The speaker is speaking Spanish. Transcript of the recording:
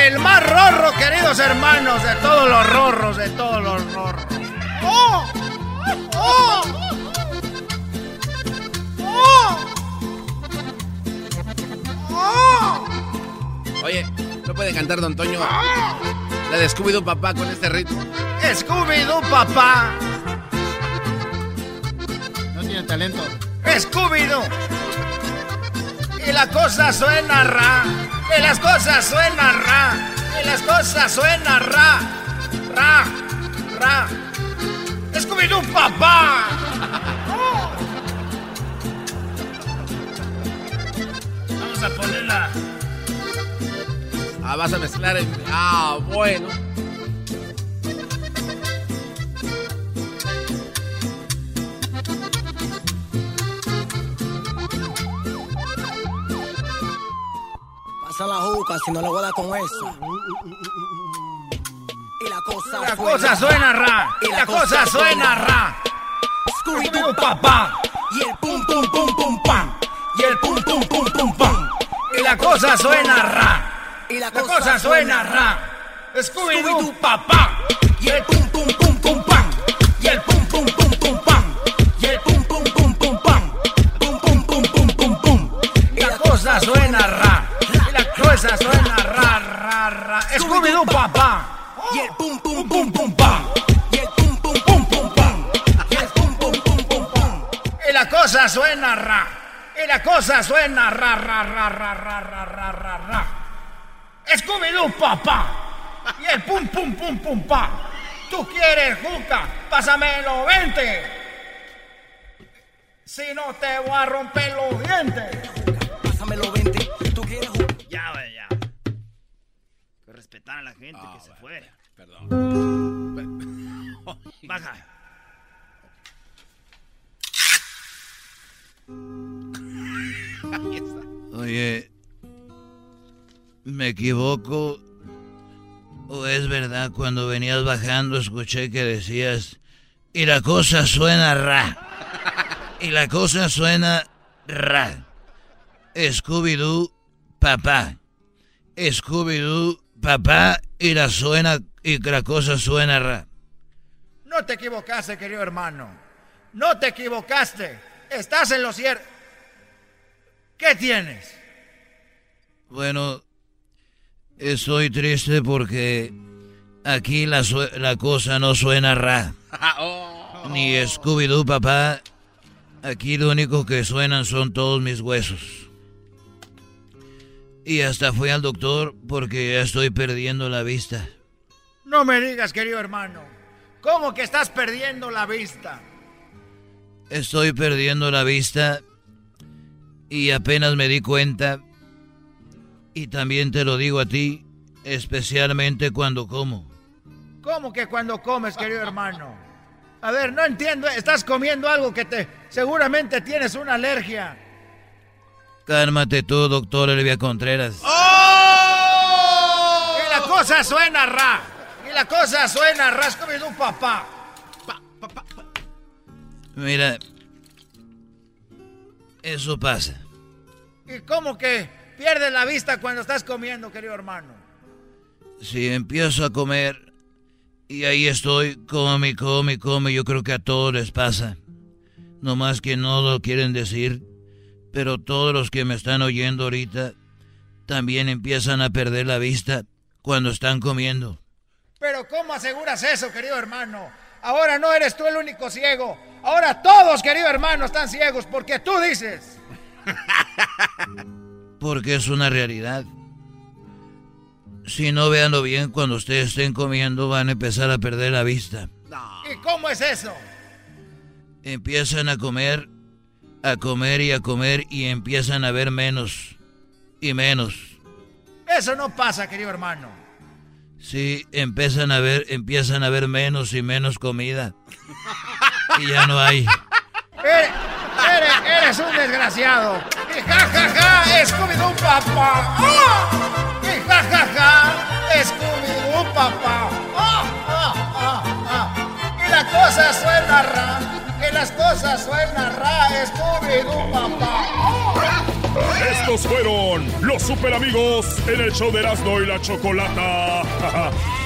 El más rorro, queridos hermanos, de todos los rorros, de todos los rorros. ¡Oh! ¡Oh! ¡Oh! ¡Oh! Oye, ¿no puede cantar Don Toño? La de Scooby-Doo papá con este ritmo. Scooby-Doo papá. No tiene talento. Scooby-Doo. Y la cosa suena ra. Y las cosas suenan ra. Y las cosas suenan ra. Ra. Ra. Scooby-Doo papá. Vamos a ponerla. Ah, vas a mezclar el... Ah, bueno. La juca si no le voy a dar con esa. Y la cosa La cosa suena ra. Y la cosa suena ra. Scooby-Doo papá. Y el pum pum pum pum pam. Y el pum pum pum pum pam. Y la cosa suena ra. Y la La cosa suena ra. Scooby-Doo papá. Y el pum pum pum pum pam. Y el pum pum pum pum pam. Y el pum pum pum pum pam. Pum pum pum pum pum pum. Y la cosa suena ra. Cosa suena ra ra ra. Scooby-Doo papá. Y el pum pum pum pum pam. Y el pum pum pum pum pam. Y el pum pum pum pum pam. Y la cosa suena ra. Y la cosa suena ra ra ra ra ra ra ra ra ra. Scooby-Doo papá. Y el pum pum pum pum pa. Tú quieres juca, pásamelo 20. Si no te voy a romper los dientes. Que se fue. Perdón. Baja. Oye, ¿me equivoco? ¿O es verdad cuando venías bajando escuché que decías, y la cosa suena ra? Y la cosa suena ra. Scooby-Doo, papá. Scooby-Doo, papá, y la suena, y la cosa suena ra. No te equivocaste, querido hermano. No te equivocaste. Estás en lo cierto. ¿Qué tienes? Bueno, estoy triste porque aquí la, la cosa no suena ra. Oh. Ni Scooby-Doo, papá. Aquí lo único que suenan son todos mis huesos. Y hasta fui al doctor porque ya estoy perdiendo la vista. No me digas, querido hermano. ¿Cómo que estás perdiendo la vista? Estoy perdiendo la vista y apenas me di cuenta. Y también te lo digo a ti, especialmente cuando como. ¿Cómo que cuando comes, querido hermano? A ver, no entiendo. Estás comiendo algo que te... Seguramente tienes una alergia. Cálmate tú, doctor Elvia Contreras. Y la cosa suena ra. Y la cosa suena ra. Es como un papá. Mira, eso pasa. ¿Y cómo que pierdes la vista cuando estás comiendo, querido hermano? Si empiezo a comer y ahí estoy, come, come, come, yo creo que a todos les pasa. No más que no lo quieren decir, pero todos los que me están oyendo ahorita también empiezan a perder la vista cuando están comiendo. Pero ¿cómo aseguras eso, querido hermano? Ahora no eres tú el único ciego. Ahora todos, querido hermano, están ciegos porque tú dices. Porque es una realidad. Si no veanlo bien, cuando ustedes estén comiendo van a empezar a perder la vista. ¿Y cómo es eso? Empiezan a comer, a comer y a comer y empiezan a ver menos y menos. Eso no pasa, querido hermano. Sí, empiezan a ver, empiezan a ver menos y menos comida. Y ya no hay. Eres, eres, eres un desgraciado. Ja, ja, ja, Scooby-Doo papá. ¡Oh! Papá. Estos fueron los super amigos en el show de Erasmo y la Chocolata.